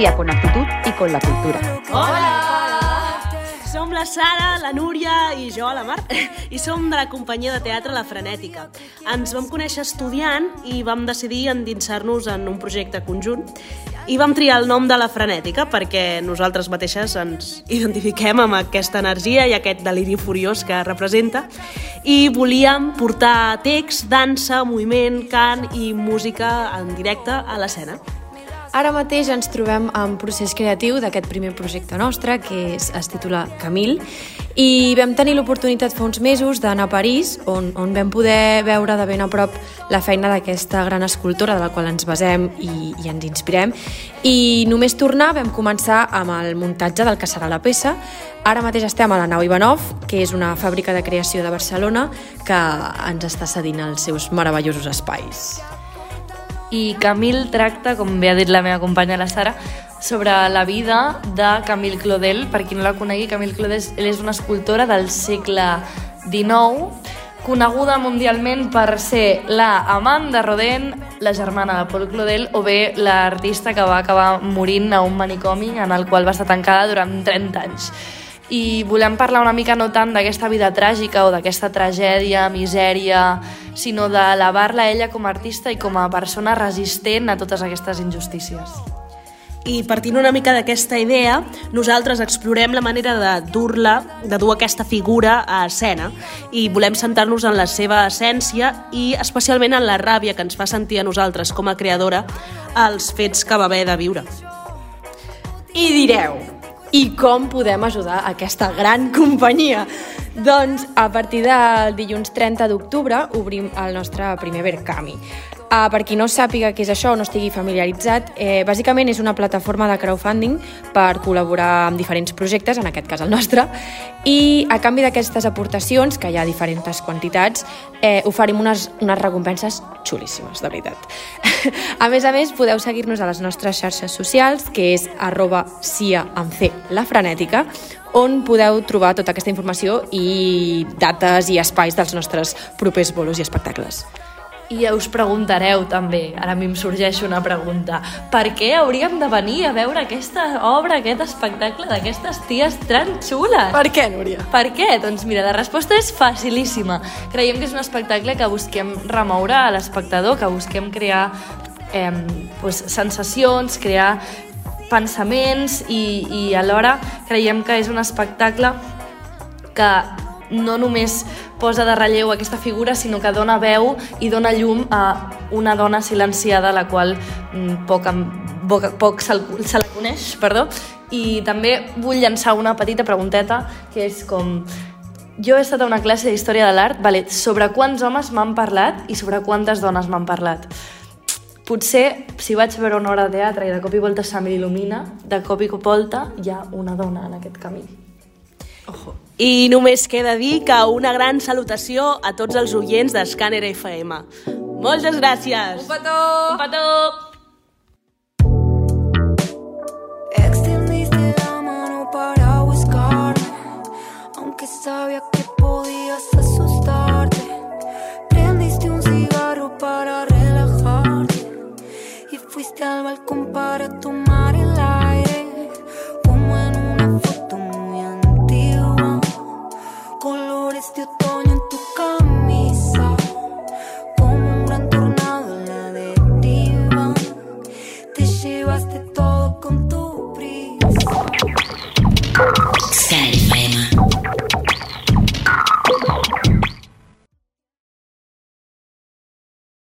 y con la cultura. Hola! Som la Sara, la Núria i jo, la Mar, i som de la companyia de teatre La Frenètica. Ens vam conèixer estudiant i vam decidir endinsar-nos en un projecte conjunt i vam triar el nom de La Frenètica perquè nosaltres mateixes ens identifiquem amb aquesta energia i aquest deliri furiós que representa i volíem portar text, dansa, moviment, cant i música en directe a l'escena. Ara mateix ens trobem en procés creatiu d'aquest primer projecte nostre, que és, es titula Camil, i vam tenir l'oportunitat fa uns mesos d'anar a París, on, on vam poder veure de ben a prop la feina d'aquesta gran escultora de la qual ens basem i, i ens inspirem. I només tornar vam començar amb el muntatge del que serà la peça. Ara mateix estem a la nau Ivanov, que és una fàbrica de creació de Barcelona que ens està cedint els seus meravellosos espais. I Camil tracta, com bé ha dit la meva companya la Sara, sobre la vida de Camille Claudel. Per qui no la conegui, Camille Claudel és una escultora del segle XIX, coneguda mundialment per ser la amant de Rodin, la germana de Paul Claudel, o bé l'artista que va acabar morint a un manicomi en el qual va estar tancada durant 30 anys i volem parlar una mica no tant d'aquesta vida tràgica o d'aquesta tragèdia, misèria, sinó d'elevar-la ella com a artista i com a persona resistent a totes aquestes injustícies. I partint una mica d'aquesta idea, nosaltres explorem la manera de dur-la, de dur aquesta figura a escena i volem centrar-nos en la seva essència i especialment en la ràbia que ens fa sentir a nosaltres com a creadora els fets que va haver de viure. I direu, i com podem ajudar aquesta gran companyia? Doncs a partir del dilluns 30 d'octubre obrim el nostre primer Verkami. Uh, per qui no sàpiga què és això o no estigui familiaritzat, eh, bàsicament és una plataforma de crowdfunding per col·laborar amb diferents projectes, en aquest cas el nostre, i a canvi d'aquestes aportacions, que hi ha diferents quantitats, eh, oferim unes, unes recompenses xulíssimes, de veritat. a més a més, podeu seguir-nos a les nostres xarxes socials, que és arroba cia amb C, la frenètica, on podeu trobar tota aquesta informació i dates i espais dels nostres propers bolos i espectacles. I us preguntareu també, ara a mi em sorgeix una pregunta, per què hauríem de venir a veure aquesta obra, aquest espectacle d'aquestes ties tan xules? Per què, Núria? Per què? Doncs mira, la resposta és facilíssima. Creiem que és un espectacle que busquem remoure a l'espectador, que busquem crear eh, pues, sensacions, crear pensaments i, i alhora creiem que és un espectacle que no només posa de relleu aquesta figura, sinó que dona veu i dona llum a una dona silenciada, la qual mm, poc, poc, poc se, se la coneix, perdó. I també vull llançar una petita pregunteta, que és com... Jo he estat a una classe d'història de l'art, vale, sobre quants homes m'han parlat i sobre quantes dones m'han parlat. Potser, si vaig veure una hora de teatre i de cop i volta se m'il·lumina, de cop i volta hi ha una dona en aquest camí. Ojo. I només queda dir que una gran salutació a tots els oients d'Escàner FM. Moltes gràcies! Un petó! Un petó! Extendiste la mano para buscarme, aunque sabía que podías asustarte. Prendiste un cigarro para relajarte y fuiste al balcón para tomar